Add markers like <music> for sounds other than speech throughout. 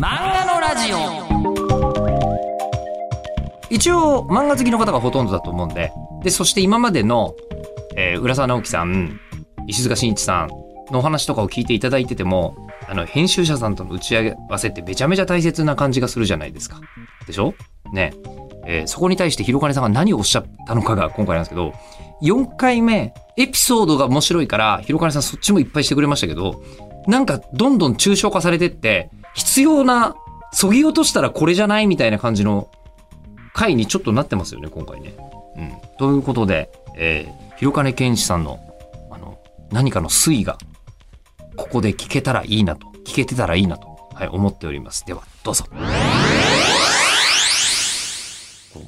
漫画のラジオ。一応漫画好きの方がほとんどだと思うんで。でそして今までの、えー浦沢直樹さん石塚真一さんのお話とかを聞いていただいててもあの編集者さんとの打ち合わせってめちゃめちゃ大切な感じがするじゃないですか。でしょ？ね。えーそこに対して広金さんが何をおっしゃったのかが今回なんですけど4回目エピソードが面白いから広金さんそっちもいっぱいしてくれましたけどなんかどんどん抽象化されてって必要なそぎ落としたらこれじゃないみたいな感じの回にちょっとなってますよね、今回ね。うん。ということで、えー、広金健志さんの、あの、何かの推移が、ここで聞けたらいいなと、聞けてたらいいなと、はい、思っております。では、どうぞ。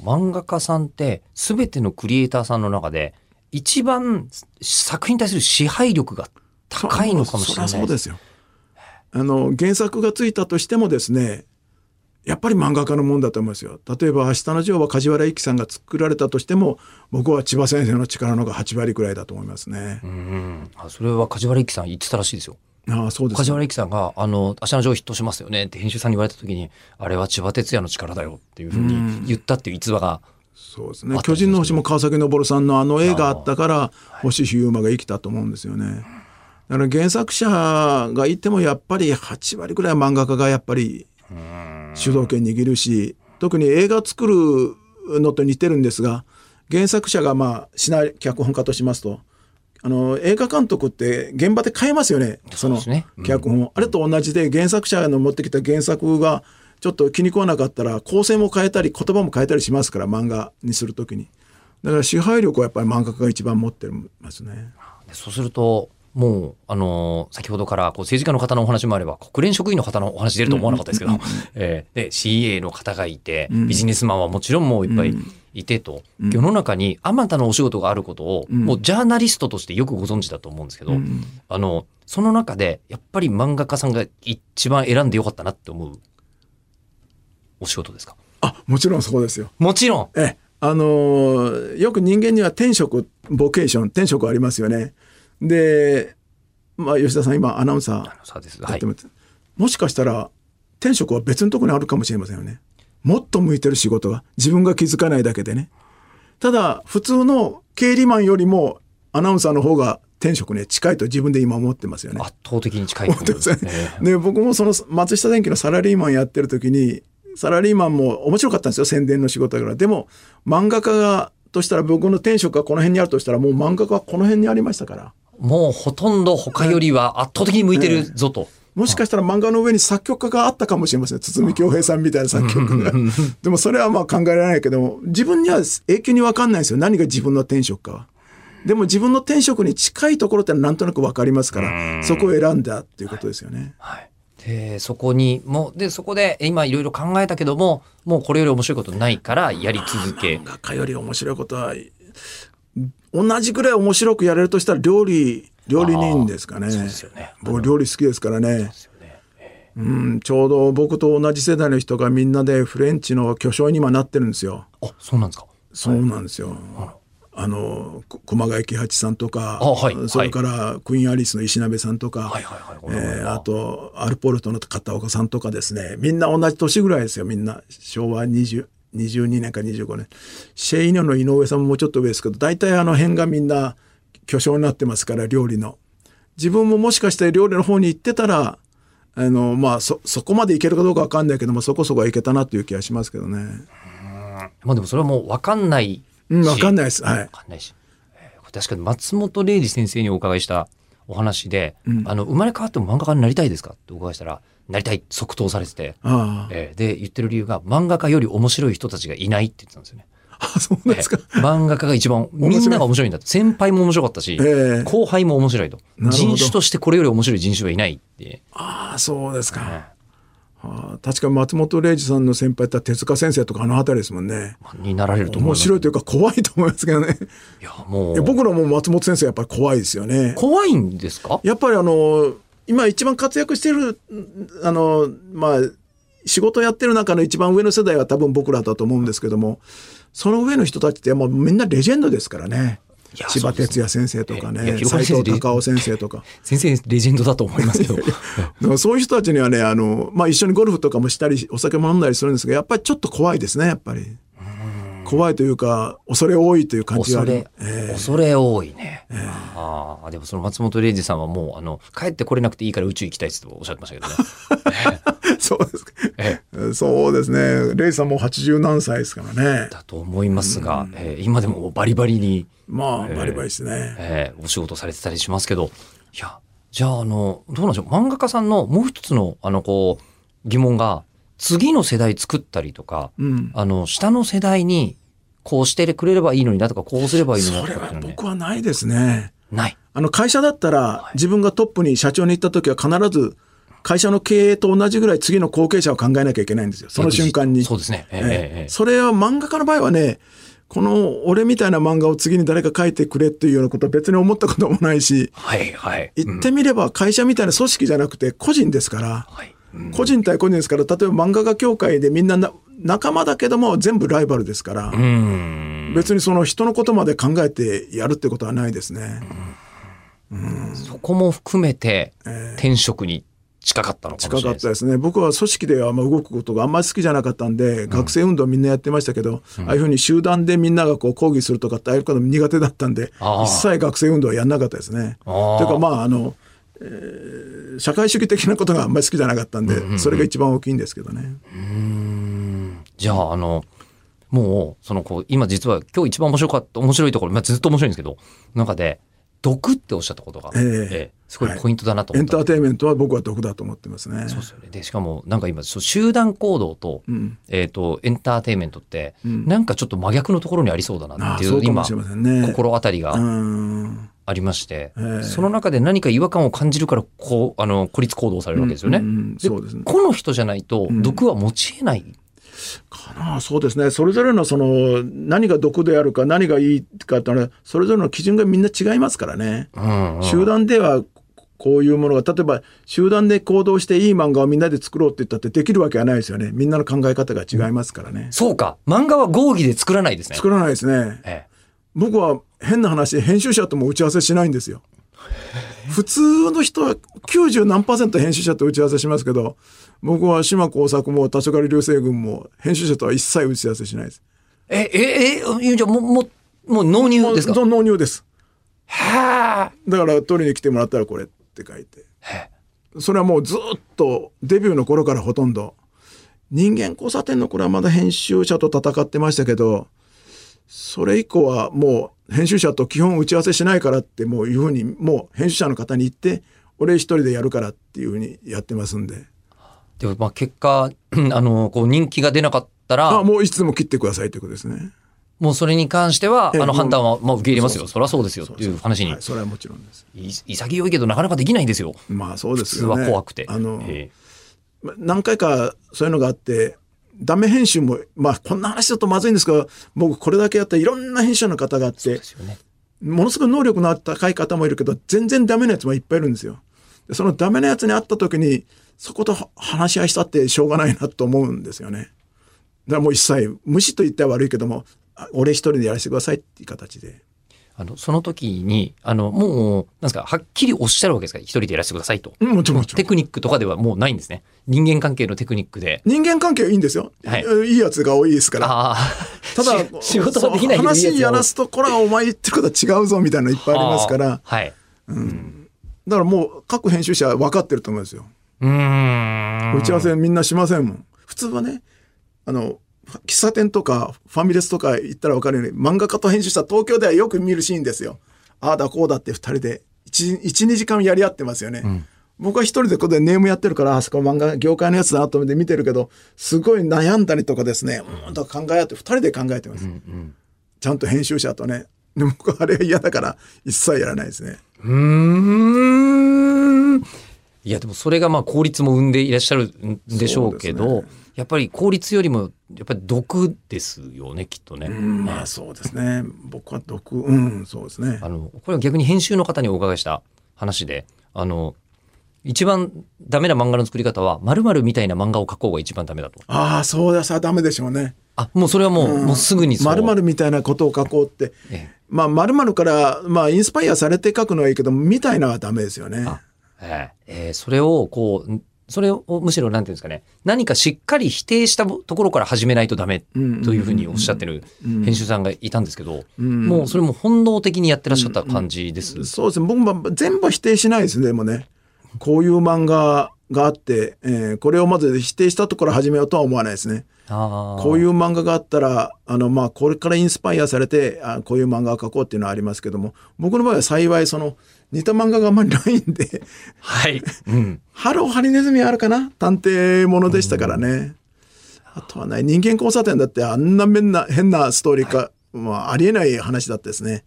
漫画家さんって、すべてのクリエイターさんの中で、一番作品に対する支配力が高いのかもしれないそうですよ。あの原作がついたとしてもですねやっぱり漫画家のもんだと思いますよ。例えば「明日のジョー」は梶原一騎さんが作られたとしても僕は千葉先生の力の方が8割くらいだと思いますね。うん。あそれは梶原一騎さん言ってたらしいですよ。ああそうです梶原一騎さんが、あの、明日のジョーヒットしますよねって編集さんに言われた時に、あれは千葉哲也の力だよっていうふうに言ったっていう逸話が、そうですね巨人の星も川崎昇さんのあの映画あったから星飛雄馬が生きたと思うんですよね。だから原作者がいてもやっぱり8割くらいは漫画家がやっぱり主導権握るし特に映画を作るのと似てるんですが原作者がまあシナリ脚本家としますとあの映画監督って現場で変えますよね。そのそうですね。うん。脚本を、あれと同じで原作者の持ってきた原作がちょっと気に食わなかったら構成も変えたり言葉も変えたりしますから漫画にするときに。だから支配力はやっぱり漫画家が一番持ってますね。でそうすると、もう、あのー先ほどからこう政治家の方のお話もあれば、国連職員の方のお話出ると思わなかったですけど、<laughs> えーで、CA の方がいて、ビジネスマンはもちろんもういっぱいいてと、世の中にあまたのお仕事があることを、もうジャーナリストとしてよくご存知だと思うんですけど、あの、その中で、やっぱり漫画家さんが一番選んでよかったなって思うお仕事ですか？あもちろんそうですよ。もちろん。ええ。あのーよく人間には天職ボケーション天職ありますよね。で、まあ、吉田さん今アナウンサーやって。ます、もしかしたら天職は別のところにあるかもしれませんよね。もっと向いてる仕事が自分が気づかないだけでね。ただ普通の経理マンよりもアナウンサーの方が天職に近いと自分で今思ってますよね。圧倒的に近いと思いますね。で僕もその松下電器のサラリーマンやってる時にサラリーマンも面白かったんですよ宣伝の仕事だからでも漫画家がとしたら僕の天職がこの辺にあるとしたらもう漫画家はこの辺にありましたからもうほとんど他よりは圧倒的に向いてるぞと。もしかしたら漫画の上に作曲家があったかもしれません堤恭平さんみたいな作曲家がでもそれはまあ考えられないけども自分には永久に分かんないんですよ何が自分の天職かは。でも自分の天職に近いところってなんとなく分かりますからそこを選んだっていうことですよね。はい。で、そこに、もう、で、そこで今いろいろ考えたけども、もうこれより面白いことないからやり続け漫。画家より面白いことは同じぐらい面白くやれるとしたら料理料理人ですかね。そうですよね。僕料理好きですからね。うん。ちょうど僕と同じ世代の人がみんなでフレンチの巨匠に今なってるんですよ。あ、そうなんですか。そうなんですよ、あのこ熊谷喜八さんとかあはい。それからクイーンアリスの石鍋さんとか、はいえーあとアルポルトの片岡さんとかですね。みんな同じ年ぐらいですよみんな。昭和20 22年か25年。シェイノの井上さんももうちょっと上ですけど大体あの辺がみんな巨匠になってますから料理の。自分ももしかして料理の方に行ってたらあのまあそそこまでいけるかどうかわかんないけどもそこそこはいけたなっていう気がしますけどね。まあでもそれはもう分かんないし。うんわかんない。です。はい。分かんないし。えー確かに松本零士先生にお伺いしたお話で、あの、生まれ変わっても漫画家になりたいですか？ってお伺いしたら、なりたい、即答されてて。あえーで、言ってる理由が、漫画家より面白い人たちがいないって言ってたんですよね。ああそうなんですか、えー漫画家が一番、みんなが面白いんだと。先輩も面白かったし、ええ。後輩も面白いと。人種としてこれより面白い人種はいないって。ああそうですか、えああ確か松本零士さんの先輩って手塚先生とかあの辺りですもんね。ーになられると思い。面白いというか怖いと思いますけどね。いや、もう、僕らも松本先生やっぱり怖いですよね。怖いんですか？やっぱりあの今一番活躍してるあのまあ仕事やってる中の一番上の世代は多分僕らだと思うんですけどもその上の人たちってもうみんなレジェンドですからねや千葉哲也先生とかね広斎藤隆夫先生とか <laughs> 先生レジェンドだと思いますけど。<laughs> そういう人たちにはねあの、まあ、一緒にゴルフとかもしたりお酒も飲んだりするんですがやっぱりちょっと怖いですねやっぱり。怖いというか恐れ多いという感じがあ恐るれ、恐れ多いね。ああ、でもその松本零士さんはもう、あの、帰ってこれなくていいから宇宙行きたいっておっしゃってましたけどね。<laughs> そうですか。ええ。そうですね。レイさんも80何歳ですからね。だと思いますが、えー今でもバリバリに、まあバリバリですね。えーお仕事されてたりしますけど、いや、じゃあ、あの、どうなんでしょう、漫画家さんのもう一つの、あの、こう、疑問が、次の世代作ったりとか、うん。あの、下の世代に、こうしてくれればいいのになとか、こうすればいいのにそれはなとかっていうのね、僕はないですね。ない。あの会社だったら自分がトップに社長に行った時は必ず会社の経営と同じぐらい次の後継者を考えなきゃいけないんですよ。その瞬間に。そうですね。ええええええそれは漫画家の場合はね、この俺みたいな漫画を次に誰か書いてくれっていうようなことは別に思ったこともないし、はい、はい。言ってみれば会社みたいな組織じゃなくて個人ですから、はい。うん個人対個人ですから、例えば漫画家協会でみんなな仲間だけども全部ライバルですから、うん。別にその人のことまで考えてやるってことはないですね。そこも含めて、転職に近かったのかも近かしれないです。ったですね。僕は組織ではあんま動くことがあんまり好きじゃなかったんで、学生運動みんなやってましたけど、ああいうふうに集団でみんながこう抗議するとかってああいうこと苦手だったんで、ああ一切学生運動はやんなかったですね。ああというかまああの、えー社会主義的なことがあんまり好きじゃなかったんで、それが一番大きいんですけどね。じゃあ、あの、もう、その、こう、今実は今日一番面白かった、面白いところ、まあ、ずっと面白いんですけど、中で、毒っておっしゃったことが、ええすごいポイントだなとエ思ったんです。ンターテインメントは僕は毒だと思ってますね。そうですよね。で、しかも、なんか今、集団行動と、うんえっ、と、エンターテインメントって、んなんかちょっと真逆のところにありそうだなっていう、うかもしれ、ませんね。心当たりうがんありまして、ええその中で何か違和感を感じるから、こう、あの、孤立行動されるわけですよね。うんうんでそうですね。この人じゃないと、毒は持ち得ない。かなそうですねそれぞれのその何が毒であるか何がいいかってのはそれぞれの基準がみんな違いますからね。うんうん集団ではこういうものが例えば集団で行動していい漫画をみんなで作ろうって言ったってできるわけはないですよねみんなの考え方が違いますからね。そうか。漫画は合議で作らないですね。作らないですね。ええ僕は変な話編集者とも打ち合わせしないんですよ。<laughs> 普通の人は90何パーセント編集者と打ち合わせしますけど僕は島耕作も立狩流星群も編集者とは一切打ち合わせしないです。え、え、え、えじゃあもう、もう、もう納入ですか？もう納入です。はあ。だから取りに来てもらったらこれって書いてそれはもうずっとデビューの頃からほとんど人間交差点の頃はまだ編集者と戦ってましたけどそれ以降はもう編集者と基本打ち合わせしないからってもういうふうにもう編集者の方に言って俺一人でやるからっていうふうにやってますんででも、まあ、結果、<clears throat> あの、こう、人気が出なかったら、あもういつでも切ってくださいということですね。もうそれに関しては、ええあの、判断は、まあ、受け入れますよ。そうそりゃそうですよっていう話にはい、。それはもちろんです。い潔いけど、なかなかできないんですよ。まあそうです普通よね。は怖くて。あの、何回かそういうのがあってダメ編集もまあこんな話だとまずいんですけど僕これだけやったらいろんな編集者の方があってね。ものすごい能力の高い方もいるけど全然ダメなやつもいっぱいいるんですよ。でそのダメなやつに会った時にそことは話し合いしたってしょうがないなと思うんですよね。だからもう一切無視と言ったら悪いけどもあ俺一人でやらせてくださいっていう形で。あの、その時に、あの、もう、なんですか、はっきりおっしゃるわけですか一人でやらせてくださいと。うんもちろんもちろん。テクニックとかではもうないんですね。人間関係のテクニックで。人間関係はいいんですよ。はいいいやつが多いですから。ああ。ただ <laughs> し仕事はできない話やらすとこれはお前言ってることは違うぞみたいなのいっぱいありますからはい。だからもう各編集者は分かってると思うんですよ。うーん。打ち合わせみんなしませんもん。普通はねあの喫茶店とかファミレスとか行ったら分かるように漫画家と編集者東京ではよく見るシーンですよ。ああだこうだって2人で12時間やり合ってますよね。僕は一人でここでネームやってるからあそこ漫画業界のやつだなと思って見てるけどすごい悩んだりとかですねうんと考え合って2人で考えてます。ちゃんと編集者とね。で僕はあれが嫌だから一切やらないですね。うーん。いや、でもそれがまあ効率も生んでいらっしゃるんでしょうけど、そうでやっぱり効率よりも、やっぱり毒ですよね、きっとね。うんまあそうですね。僕は毒、うん、そうですね。あの、これは逆に編集の方にお伺いした話で、あの、一番ダメな漫画の作り方は、〇〇みたいな漫画を描こうが一番ダメだと。ああ、そうださ、ダメでしょうね。あもうそれはもう,、もうすぐにそう〇〇みたいなことを書こうって、ええまあ〇〇から、まあ、インスパイアされて書くのはいいけど、みたいなのはダメですよね。えええーそれをこうそれをむしろなんていうんですかね何かしっかり否定したところから始めないとダメというふうにおっしゃってる編集さんがいたんですけど、もうそれも本能的にやってらっしゃった感じです。そうですね。僕も全部否定しないですね、でもね。こういう漫画があって、えーこれをまず否定したところ始めようとは思わないですね。こういう漫画があったら、あの、まあ、これからインスパイアされて、あこういう漫画を描こうっていうのはありますけども、僕の場合は幸い、その、似た漫画があんまりないんで、はい、うん、ハローハリネズミあるかな？探偵ものでしたからね。あとはね、人間交差点だってあんな変な変なストーリーか、まあ、ありえない話だったですね。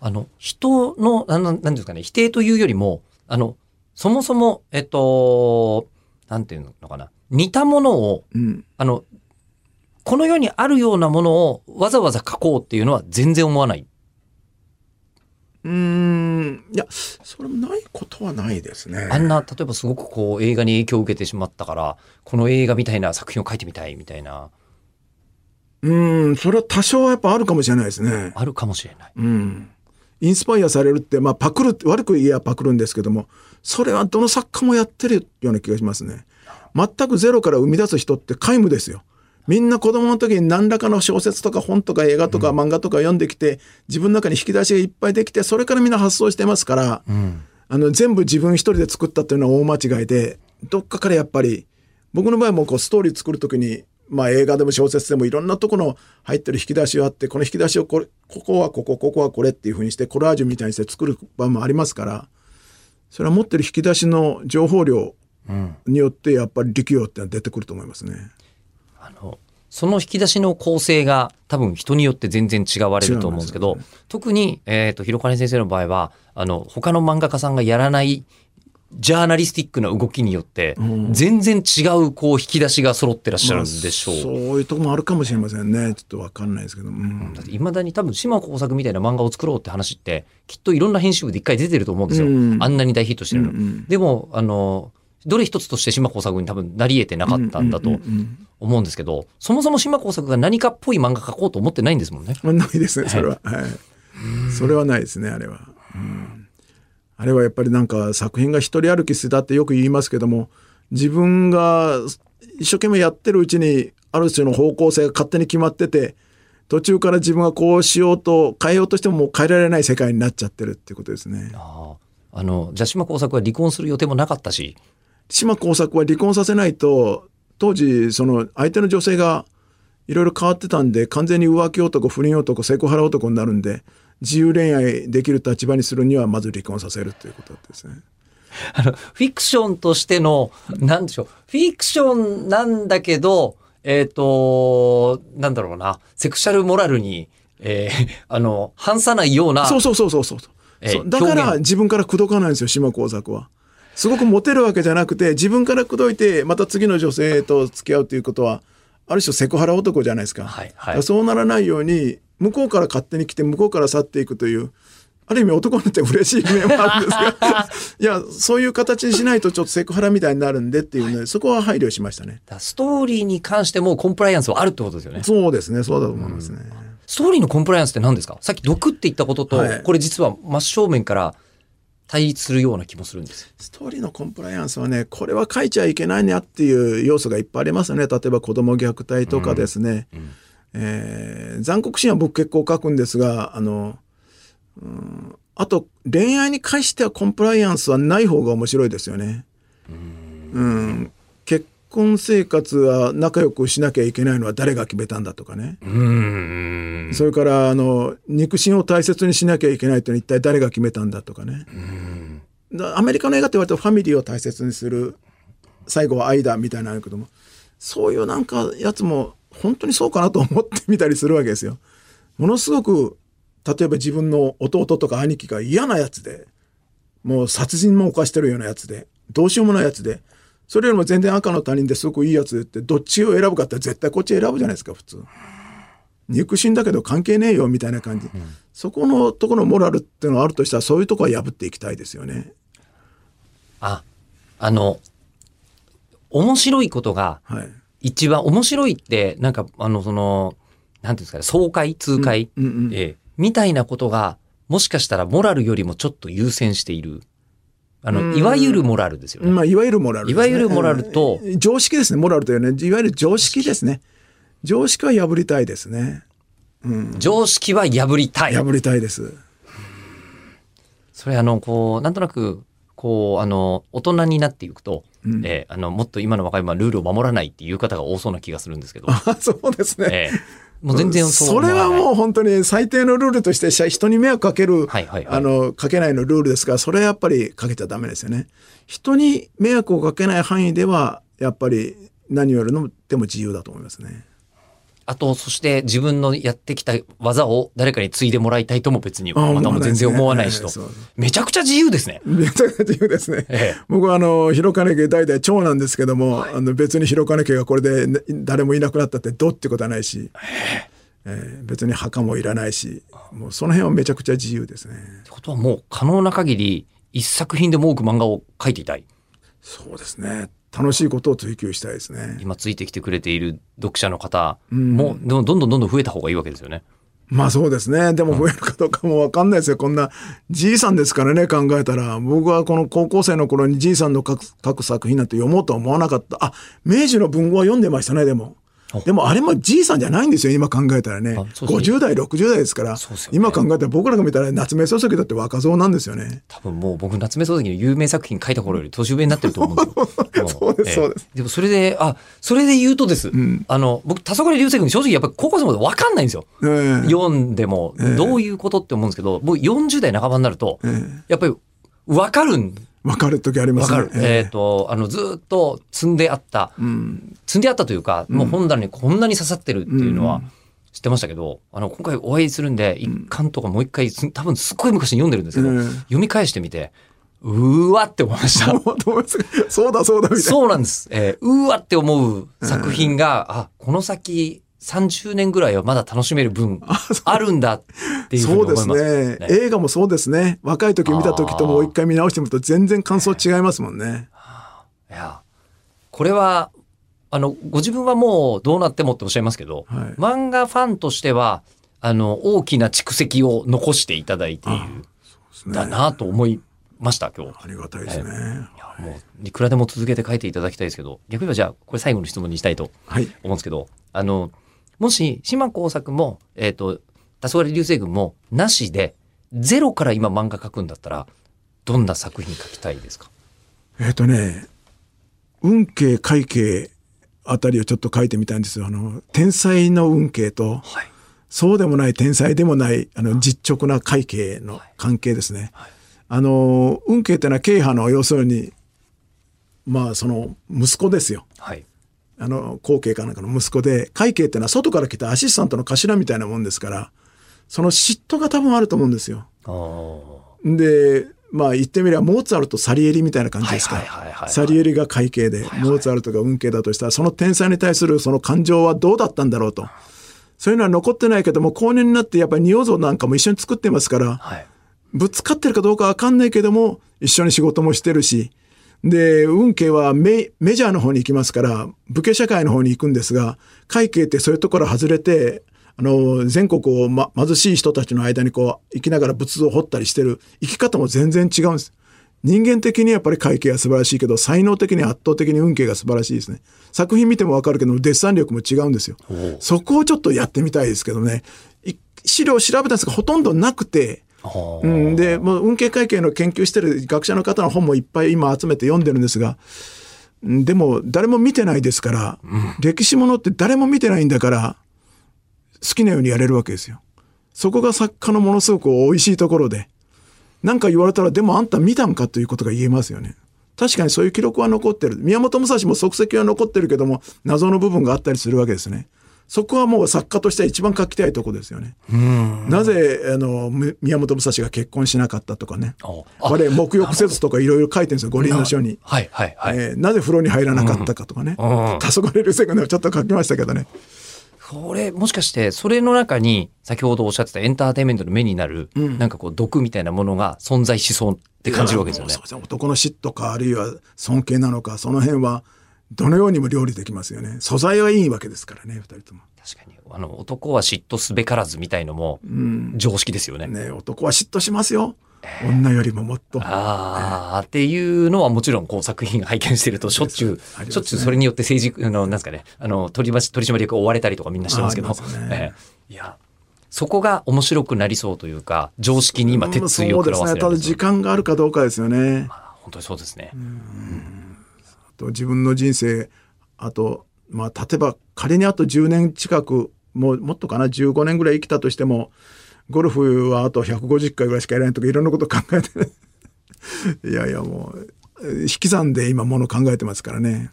あの人のなんなんですかね否定というよりもあのそもそもえっとなんていうのかな似たものをうん。あのこの世にあるようなものをわざわざ書こうっていうのは全然思わない。うーん、いや、それもないことはないですね。あんな、例えばすごくこう映画に影響を受けてしまったから、この映画みたいな作品を書いてみたいみたいな、うーん、それは多少はやっぱあるかもしれないですね。あるかもしれない。うん。インスパイアされるって、まあ、パクるって、悪く言えばパクるんですけども、それはどの作家もやってるような気がしますね。全くゼロから生み出す人って皆無ですよ。みんな子供の時に何らかの小説とか本とか映画とか漫画とか読んできて、自分の中に引き出しがいっぱいできて、それからみんな発想してますから、あの全部自分一人で作ったっていうのは大間違いで、どっかからやっぱり、僕の場合もこうストーリー作る時に、まあ映画でも小説でもいろんなとこの入ってる引き出しがあって、この引き出しをこれ、ここはここ、ここはこれっていうふうにして、コラージュみたいにして作る場もありますから、それは持ってる引き出しの情報量によってやっぱり力量ってのは出てくると思いますね。その引き出しの構成が多分人によって全然違われると思うんですけど、特に、えっ、と、広金先生の場合は、あの、他の漫画家さんがやらないジャーナリスティックな動きによって、全然違うこう引き出しが揃ってらっしゃるんでしょう。そういうとこもあるかもしれませんね。ちょっとわかんないですけど。うん。いまだに多分島耕作みたいな漫画を作ろうって話ってきっといろんな編集部で一回出てると思うんですよ、うん。あんなに大ヒットしてるの、うんうん。でもあのどれ一つとして島耕作に多分なり得てなかったんだと思うんですけどそもそも島耕作が何かっぽい漫画描こうと思ってないんですもんねまあ <laughs> ないですね、それは。はい。それはないですね、あれは。うんあれはやっぱりなんか作品が一人歩きしてたってよく言いますけども、自分が一生懸命やってるうちに、ある種の方向性が勝手に決まってて、途中から自分がこうしようと変えようとしてももう変えられない世界になっちゃってるっていうことですね。あああのじゃあ島耕作は離婚する予定もなかったし島耕作は離婚させないと当時その相手の女性がいろいろ変わってたんで完全に浮気男不倫男セクハラ男になるんで自由恋愛できる立場にするにはまず離婚させるということですね。<laughs> あのフィクションとしてのなんでしょうフィクションなんだけどえっ、となんだろうなセクシャルモラルに、えー <laughs> あの反さないようなそうそうそうそうそう。えそうだから自分から口説かないんですよ島耕作は。すごくモテるわけじゃなくて自分から口説いてまた次の女性と付き合うということはある種セクハラ男じゃないですか。はいはいそうならないように向こうから勝手に来て向こうから去っていくというある意味男になって嬉しい面もあるんですが <laughs> いやそういう形にしないとちょっとセクハラみたいになるんでっていうのでそこは配慮しましたね。ストーリーに関してもコンプライアンスはあるってことですよね。そうですねそうだと思いますね。ストーリーのコンプライアンスって何ですか？さっき毒って言ったことと、はいこれ実は真正面から対立するような気もするんです。ストーリーのコンプライアンスはねこれは書いちゃいけないねっていう要素がいっぱいありますよね。例えば子供虐待とかですね、えー残酷シーンは僕結構書くんですがあの、うん、あと恋愛に関してはコンプライアンスはない方が面白いですよね。うん、結婚生活は仲良くしなきゃいけないのは誰が決めたんだとかね。それからあの肉親を大切にしなきゃいけないというのは一体誰が決めたんだとかね、だアメリカの映画って割とファミリーを大切にする最後は愛だみたいなのあるけどもそういうなんかやつも本当にそうかなと思ってみたりするわけですよ。ものすごく例えば自分の弟とか兄貴が嫌なやつでもう殺人も犯してるようなやつでどうしようもないやつでそれよりも全然赤の他人ですごくいいやつってどっちを選ぶかって絶対こっち選ぶじゃないですか普通。肉親だけど関係ねえよみたいな感じ、そこのところのモラルっていうのがあるとしたらそういうところは破っていきたいですよね。あ、あの、面白いことがはい。一番面白いって、なんか、あの、その、なんていうんですかね、爽快、痛快、うんうんええみたいなことが、もしかしたらモラルよりもちょっと優先している。あの、うんいわゆるモラルですよね。まあ、いわゆるモラルね、いわゆるモラルとうん常識ですね。モラルというね、いわゆる常識ですね。常識は破りたいですね。常識は破りたい。破りたいです。それあの、こう、なんとなく、こう、あの、大人になっていくと、うんええあの、もっと今の若いはルールを守らないっていう方が多そうな気がするんですけど、あそうですね。ええもう全然そうそれ。はもう本当に最低のルールとしてし人に迷惑かける、はいはいはいあのかけないのルールですからそれはやっぱりかけちゃダメですよね。人に迷惑をかけない範囲ではやっぱり何よりもでも自由だと思いますね。あと、そして自分のやってきた技を誰かに継いでもらいたいとも別に、またもう全然思わないしと。めちゃくちゃ自由ですね。めちゃくちゃ自由ですね。ええ僕はあの広金家代々長なんですけども、あの別に広金家がこれでね誰もいなくなったってどうってことはないし、ええ別に墓もいらないしもうその辺はめちゃくちゃ自由ですね。ってことはもう可能な限り、一作品でも多く漫画を描いていたい。そうですね楽しいことを追求したいですね。今ついてきてくれている読者の方も、でもどんどんどんどん増えた方がいいわけですよね。まあそうですね。でも増えるかどうかもわかんないですよ。こんなじいさんですからね、考えたら。僕はこの高校生の頃にじいさんの書く書く作品なんて読もうとは思わなかった。あ、明治の文豪は読んでましたね、でも。でもあれもじいさんじゃないんですよ、今考えたらね。あそうですね50代、60代ですから。ね今考えたら僕らが見たら夏目漱石だって若造なんですよね。多分もう僕夏目漱石の有名作品書いた頃より年上になってると思うんですよ。<laughs> そうですそうですでもそれで、あ、それで言うとです。あの、僕、黄昏流星群正直やっぱり高校生まで分かんないんですよ。ええ読んでも、どういうことって思うんですけど、僕40代半ばになると、やっぱり分かるん、分かる時ありますね分かる。。えっ、と、あの、ずーっと積んであった、積んであったというか、もう本棚にこんなに刺さってるっていうのは知ってましたけど、あの、今回お会いするんで、一巻とかもう一回、す多分すっごい昔に読んでるんですけど、うん読み返してみて、うーわって思いました。<laughs> そうだそうだみたいな。そうなんです。えーうーわって思う作品が、あ、この先30年ぐらいはまだ楽しめる分あるんだっていうふうにそうです思います。ね映画もそうですね。若い時見た時ともう一回見直してみると全然感想違いますもんね。いや、これは、あの、ご自分はもうどうなってもっておっしゃいますけど、はい漫画ファンとしては、あの、大きな蓄積を残していただいている、ねだなと思いました、今日。ありがたいですね。いやもう、いくらでも続けて書いていただきたいですけど、逆に言えばじゃあ、これ最後の質問にしたいとはい。思うんですけど、あの、もし、島工作も、えっ、と、黄昏流星群もなしで、ゼロから今漫画描くんだったら、どんな作品描きたいですか？えっ、とね、運慶会慶あたりをちょっと書いてみたいんですよ。あの、天才の運慶と、はい。そうでもない天才でもない、あの、実直な会慶の関係ですね。あの、運慶ってのは慶派の要するに、まあ、その、息子ですよ。はい。あの、後継かなんかの息子で、会計ってのは外から来たアシスタントの頭みたいなもんですから、その嫉妬が多分あると思うんですよ。で、まあ言ってみればモーツァルト、サリエリみたいな感じですかサリエリが会計で、モーツァルトが運慶だとしたら、その天才に対するその感情はどうだったんだろうと。そういうのは残ってないけども、後年になってやっぱり仁王像なんかも一緒に作ってますから、はい。ぶつかってるかどうかわかんないけども、一緒に仕事もしてるし、で、運慶はメメジャーの方に行きますから、武家社会の方に行くんですが、会計ってそういうところ外れて、あの、全国を、ま、貧しい人たちの間にこう、生きながら仏像を掘ったりしてる、生き方も全然違うんです。人間的にやっぱり会計は素晴らしいけど、才能的に圧倒的に運慶が素晴らしいですね。作品見てもわかるけど、デッサン力も違うんですよ。そこをちょっとやってみたいですけどね。い資料を調べたんですが、ほとんどなくて、うん、で、もう運慶会計の研究してる学者の方の本もいっぱい今集めて読んでるんですが、うんでも誰も見てないですから、歴史ものって誰も見てないんだから、好きなようにやれるわけですよ。そこが作家のものすごく美味しいところで、なんか言われたら、でもあんた見たんかということが言えますよね。確かにそういう記録は残ってる。宮本武蔵も足跡は残ってるけども、謎の部分があったりするわけですね。そこはもう作家としては一番書きたいとこですよね。なぜあのむ宮本武蔵が結婚しなかったとかね。おあこれ沐浴せずとかいろいろ書いてるんですよ、五輪の書に。はいはいはい。えーなぜ風呂に入らなかったかとかね。ん黄昏流星群でもちょっと書きましたけどね。これ、もしかして、それの中に、先ほどおっしゃってたエンターテインメントの目になる、なんかこう、毒みたいなものが存在しそうって感じるわけですよね男の嫉妬かあるいは尊敬なのかその辺はどのようにも料理できますよね。素材はいいわけですからね二人とも。確かに。あの、男は嫉妬すべからずみたいのも常識ですよね。ね男は嫉妬しますよ。女よりももっと。ああ、っていうのはもちろんこう作品拝見してるとしょっちゅう、ね。しょっちゅうそれによって政治、あの、なんですかね、あの、取り取締役を追われたりとかみんなしてますけど、ね。ええいや、そこが面白くなりそうというか、常識に今鉄槌を食らわせそうですね。ただ時間があるかどうかですよね。本当にそうですね。と自分の人生あとまあ例えば仮にあと10年近くもうもっとかな15年ぐらい生きたとしてもゴルフはあと150回ぐらいしかやらないとかいろんなこと考えて <laughs> いやいやもうえー引き算で今もの考えてますからね。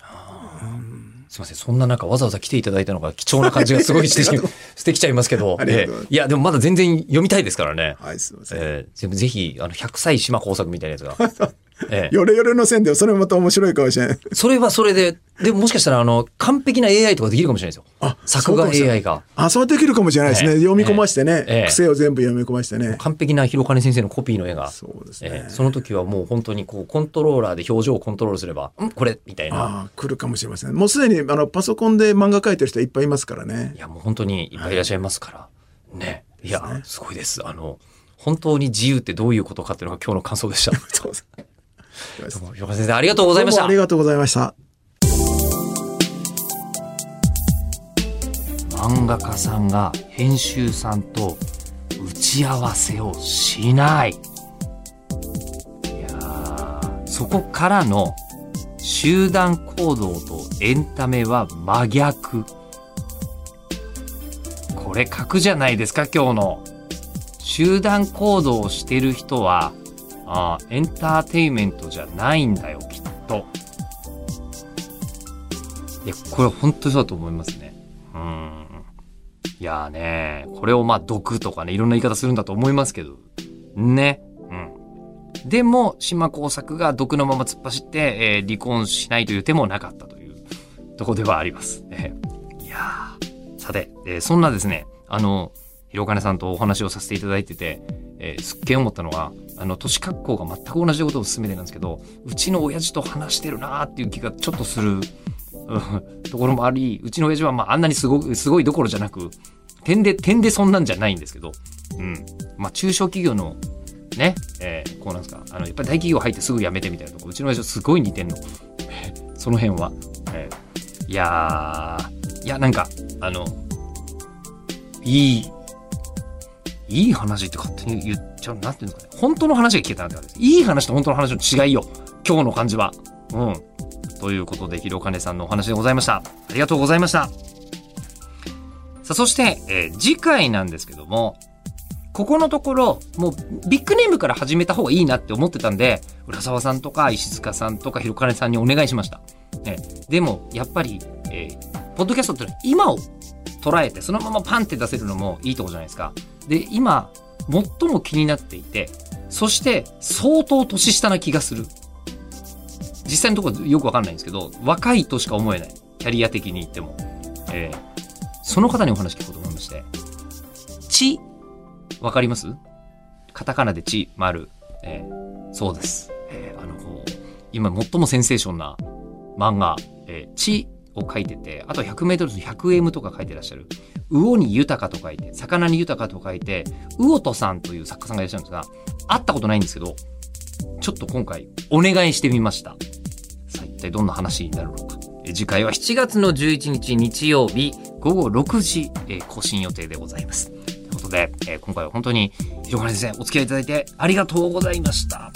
すみません、そんな中わざわざ来ていただいたのが貴重な感じがすごいしてし <laughs> してきちゃいますけど、<laughs> ええ。いや、でもまだ全然読みたいですからね。はいすいません、ええ。ぜぜひ、あの、100歳島工作みたいなやつが。ええヨレヨレの線でそれもまた面白いかもしれないそれはそれで、でももしかしたら、あの、完璧な AI とかできるかもしれないですよ。あ作画 AI が。あそうできるかもしれないですね、ええ読み込ましてね、ええ癖を全部読み込ましてね完璧な広金先生のコピーの絵が。そうですね、ええその時はもう本当にこう、コントローラーで表情をコントロールすれば、んこれみたいな。ああ来るかもしれませんもうすでにあのパソコンで漫画描いてる人いっぱいいますからねいや、もう本当にいっぱいいらっしゃいますから。ね。いや、すごいです。あの、本当に自由ってどういうことかっていうのが今日の感想でした。<laughs> どうも広金先生、ありがとうございましたあり。がとうございました漫画家さんが編集さんと打ち合わせをしない。いやーそこからの集団行動とエンタメは真逆。これ格じゃないですか、今日の。集団行動をしてる人は、あエンターテインメントじゃないんだよ、きっと。いや、これ本当にそうだと思いますね。うん。いやーね、これをまあ毒とかね、いろんな言い方するんだと思いますけど、ね。うん。でも、島工作が毒のまま突っ走って、えー離婚しないという手もなかったという <laughs> とこではあります。えいやーさて、えーそんなですね、あの、広金さんとお話をさせていただいてて、えーすっげえ思ったのが、あの、年格好が全く同じことを進めてなんですけど、うちの親父と話してるなーっていう気がちょっとする、<laughs> ところもあり、うちの親父はまああんなにすごく、すごいどころじゃなく、点で、点でそんなんじゃないんですけど、うん。まあ中小企業の、ね、えーこうなんですか、あの、やっぱり大企業入ってすぐ辞めてみたいなとこ、うちの親父はすごい似てんの。<laughs> その辺は。えーいやー、いや、なんか、あの、いい、いい話って勝手に言っちゃう、なんていうんですかね。本当の話が聞けたなって感じです。いい話と本当の話の違いよ。今日の感じは。うん。ということで、広金さんのお話でございました。ありがとうございました。さあ、そして、えー次回なんですけども、ここのところ、もうビッグネームから始めた方がいいなって思ってたんで、浦沢さんとか石塚さんとか広金さんにお願いしました。えーでも、やっぱり、えーポッドキャストって今を捉えて、そのままパンって出せるのもいいとこじゃないですか。で、今、最も気になっていて、そして相当年下な気がする。実際のところよくわかんないんですけど、若いとしか思えない。キャリア的に言っても。えーその方にお話聞こうと思いまして。ち、わかります？カタカナでち、丸。えーそうです。えーあの、今最もセンセーションな漫画、えー、を書いてて、あと 100m の 100M とか書いてらっしゃる。魚に豊かと書いて、魚に豊かと書いて、魚とさんという作家さんがいらっしゃるんですが、会ったことないんですけど、ちょっと今回お願いしてみました。さあ一体どんな話になるのか。次回は7月の11日日曜日午後6時、えー更新予定でございます。ということで、えー今回は本当に広金先生お付き合いいただいてありがとうございました。